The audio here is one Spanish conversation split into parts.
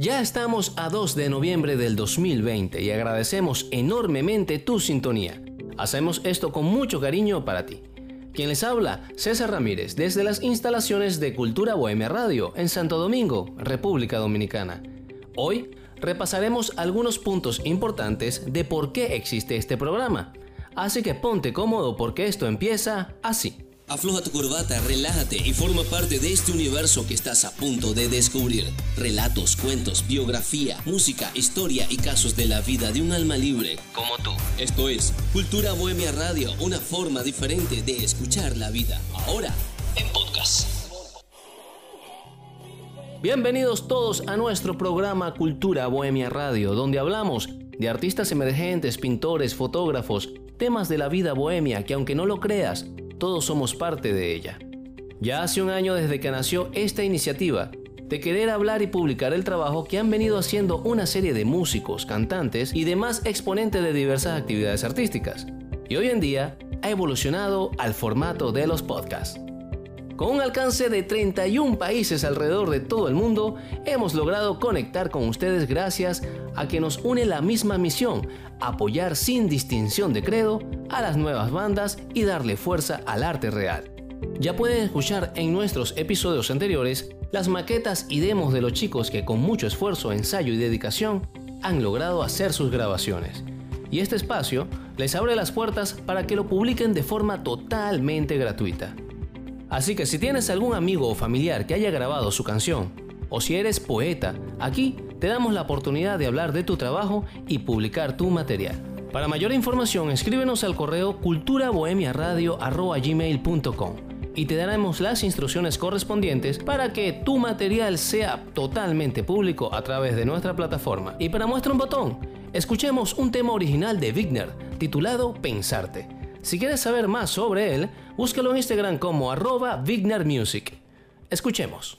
Ya estamos a 2 de noviembre del 2020 y agradecemos enormemente tu sintonía. Hacemos esto con mucho cariño para ti. Quien les habla, César Ramírez, desde las instalaciones de Cultura Bohemia Radio en Santo Domingo, República Dominicana. Hoy repasaremos algunos puntos importantes de por qué existe este programa. Así que ponte cómodo porque esto empieza así. Afloja tu corbata, relájate y forma parte de este universo que estás a punto de descubrir. Relatos, cuentos, biografía, música, historia y casos de la vida de un alma libre como tú. Esto es Cultura Bohemia Radio, una forma diferente de escuchar la vida. Ahora, en podcast. Bienvenidos todos a nuestro programa Cultura Bohemia Radio, donde hablamos de artistas emergentes, pintores, fotógrafos, temas de la vida bohemia que aunque no lo creas, todos somos parte de ella. Ya hace un año desde que nació esta iniciativa, de querer hablar y publicar el trabajo que han venido haciendo una serie de músicos, cantantes y demás exponentes de diversas actividades artísticas. Y hoy en día ha evolucionado al formato de los podcasts. Con un alcance de 31 países alrededor de todo el mundo, hemos logrado conectar con ustedes gracias a que nos une la misma misión, apoyar sin distinción de credo a las nuevas bandas y darle fuerza al arte real. Ya pueden escuchar en nuestros episodios anteriores las maquetas y demos de los chicos que con mucho esfuerzo, ensayo y dedicación han logrado hacer sus grabaciones. Y este espacio les abre las puertas para que lo publiquen de forma totalmente gratuita. Así que si tienes algún amigo o familiar que haya grabado su canción, o si eres poeta, aquí te damos la oportunidad de hablar de tu trabajo y publicar tu material. Para mayor información, escríbenos al correo culturabohemiaradio.gmail.com y te daremos las instrucciones correspondientes para que tu material sea totalmente público a través de nuestra plataforma. Y para muestra un botón, escuchemos un tema original de Wigner titulado Pensarte. Si quieres saber más sobre él, búscalo en Instagram como arroba Music. Escuchemos.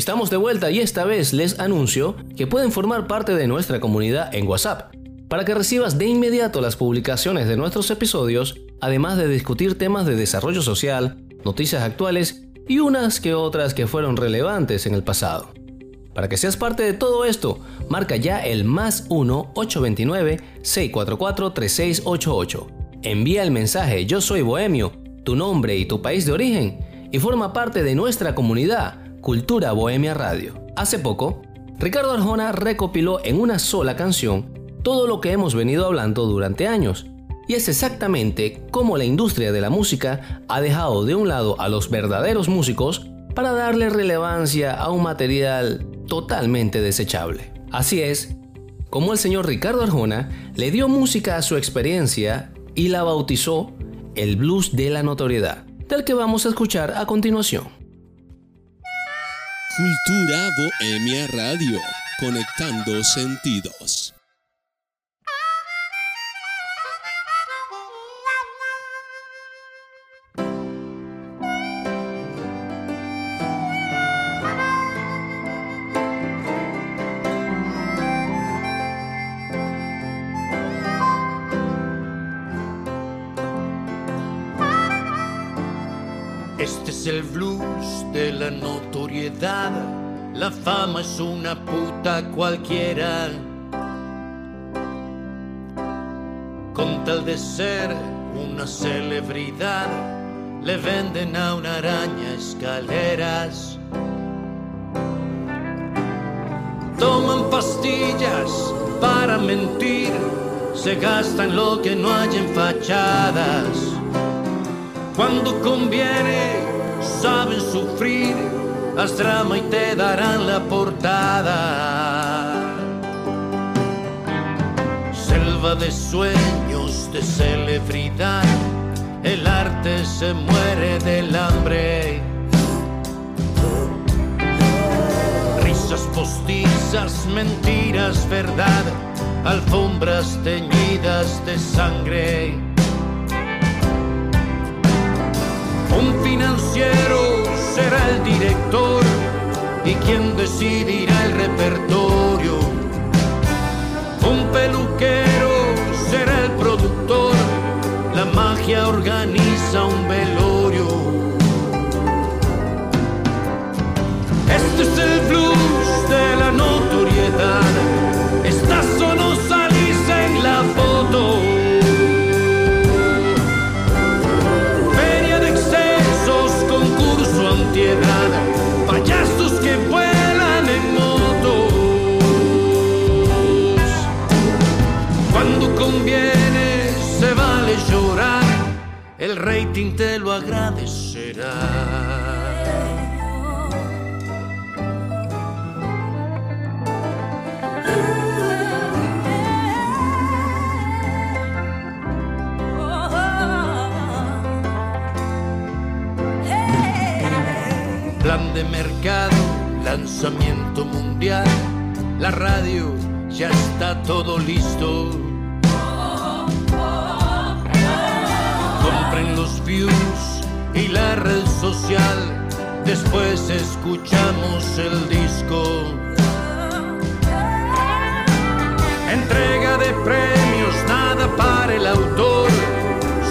Estamos de vuelta y esta vez les anuncio que pueden formar parte de nuestra comunidad en WhatsApp para que recibas de inmediato las publicaciones de nuestros episodios, además de discutir temas de desarrollo social, noticias actuales y unas que otras que fueron relevantes en el pasado. Para que seas parte de todo esto, marca ya el más 1-829-644-3688 Envía el mensaje Yo soy Bohemio, tu nombre y tu país de origen y forma parte de nuestra comunidad Cultura Bohemia Radio. Hace poco, Ricardo Arjona recopiló en una sola canción todo lo que hemos venido hablando durante años. Y es exactamente cómo la industria de la música ha dejado de un lado a los verdaderos músicos para darle relevancia a un material totalmente desechable. Así es, como el señor Ricardo Arjona le dio música a su experiencia y la bautizó el blues de la notoriedad, del que vamos a escuchar a continuación. Cultura Bohemia Radio, conectando sentidos. La fama es una puta cualquiera. Con tal de ser una celebridad, le venden a una araña escaleras. Toman pastillas para mentir, se gastan lo que no hay en fachadas. Cuando conviene, saben sufrir, haz drama y te darán la portada. Selva de sueños, de celebridad, el arte se muere del hambre. Risas postizas, mentiras, verdad, alfombras teñidas de sangre Un financiero será el director y quien decidirá el repertorio. Un peluquero será el productor, la magia organiza te lo agradecerá. plan de mercado, lanzamiento mundial, la radio, ya está todo listo. Views y la red social, después escuchamos el disco. Entrega de premios, nada para el autor,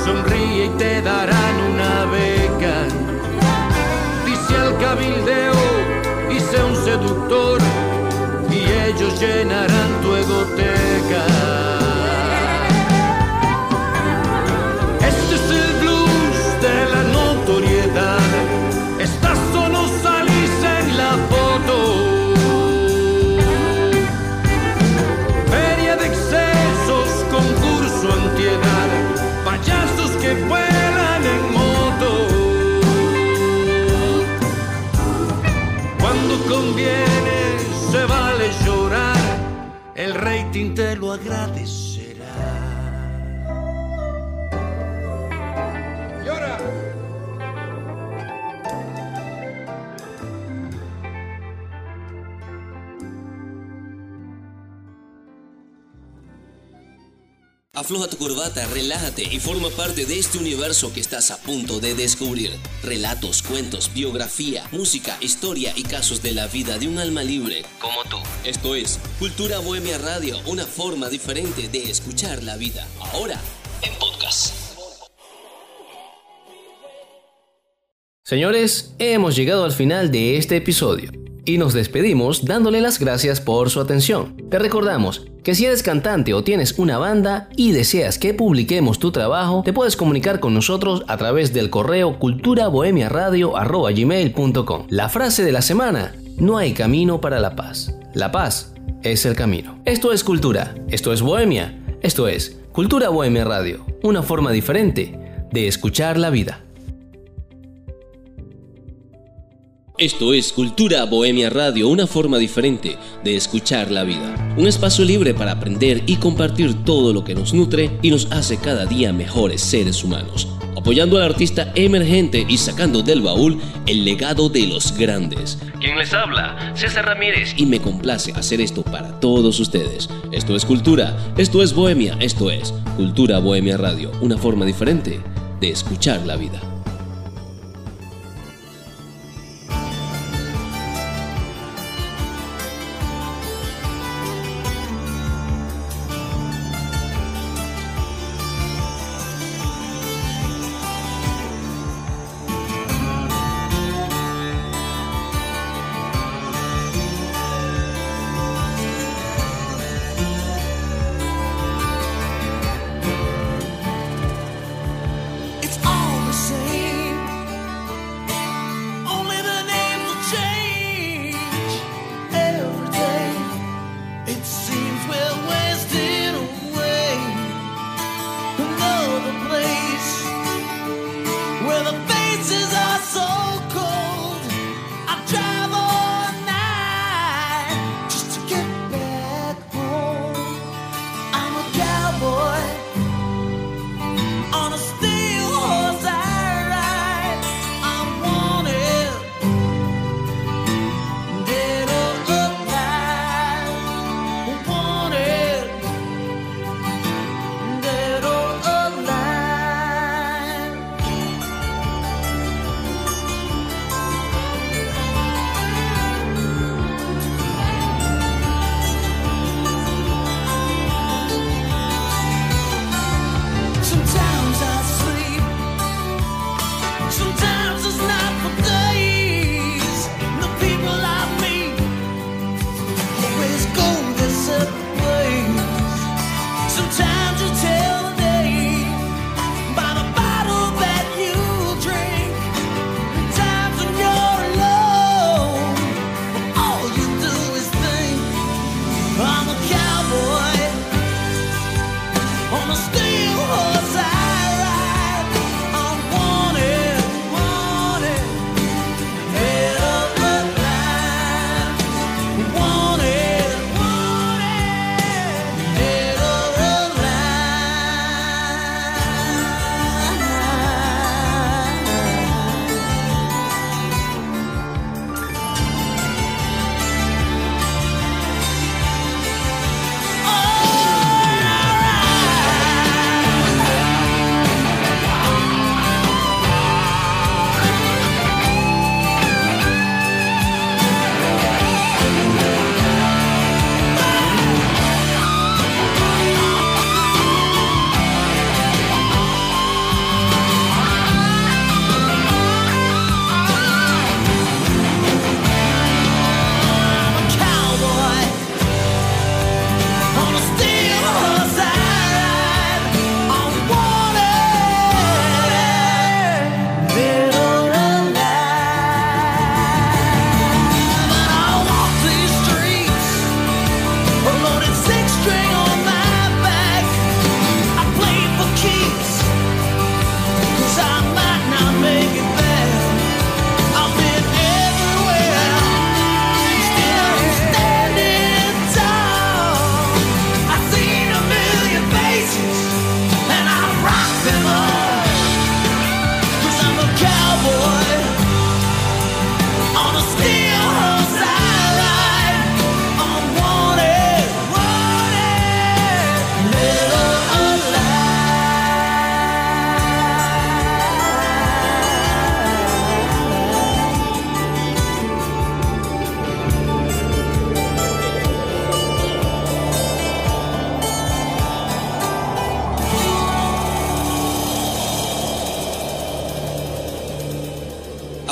sonríe y te darán una beca. Cabildeo y sé un seductor y ellos llenarán Afloja tu corbata, relájate y forma parte de este universo que estás a punto de descubrir. Relatos, cuentos, biografía, música, historia y casos de la vida de un alma libre como tú. Esto es Cultura Bohemia Radio, una forma diferente de escuchar la vida. Ahora, en podcast. Señores, hemos llegado al final de este episodio. Y nos despedimos dándole las gracias por su atención. Te recordamos que si eres cantante o tienes una banda y deseas que publiquemos tu trabajo, te puedes comunicar con nosotros a través del correo culturabohemiaradio.com. La frase de la semana, no hay camino para la paz. La paz es el camino. Esto es cultura, esto es bohemia, esto es Cultura Bohemia Radio, una forma diferente de escuchar la vida. Esto es Cultura Bohemia Radio, una forma diferente de escuchar la vida. Un espacio libre para aprender y compartir todo lo que nos nutre y nos hace cada día mejores seres humanos. Apoyando al artista emergente y sacando del baúl el legado de los grandes. Quien les habla, César Ramírez, y me complace hacer esto para todos ustedes. Esto es Cultura, esto es Bohemia, esto es Cultura Bohemia Radio, una forma diferente de escuchar la vida.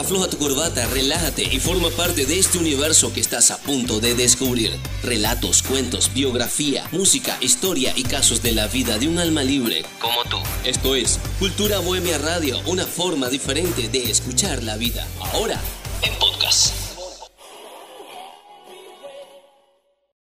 Afloja tu corbata, relájate y forma parte de este universo que estás a punto de descubrir. Relatos, cuentos, biografía, música, historia y casos de la vida de un alma libre como tú. Esto es Cultura Bohemia Radio, una forma diferente de escuchar la vida. Ahora, en podcast.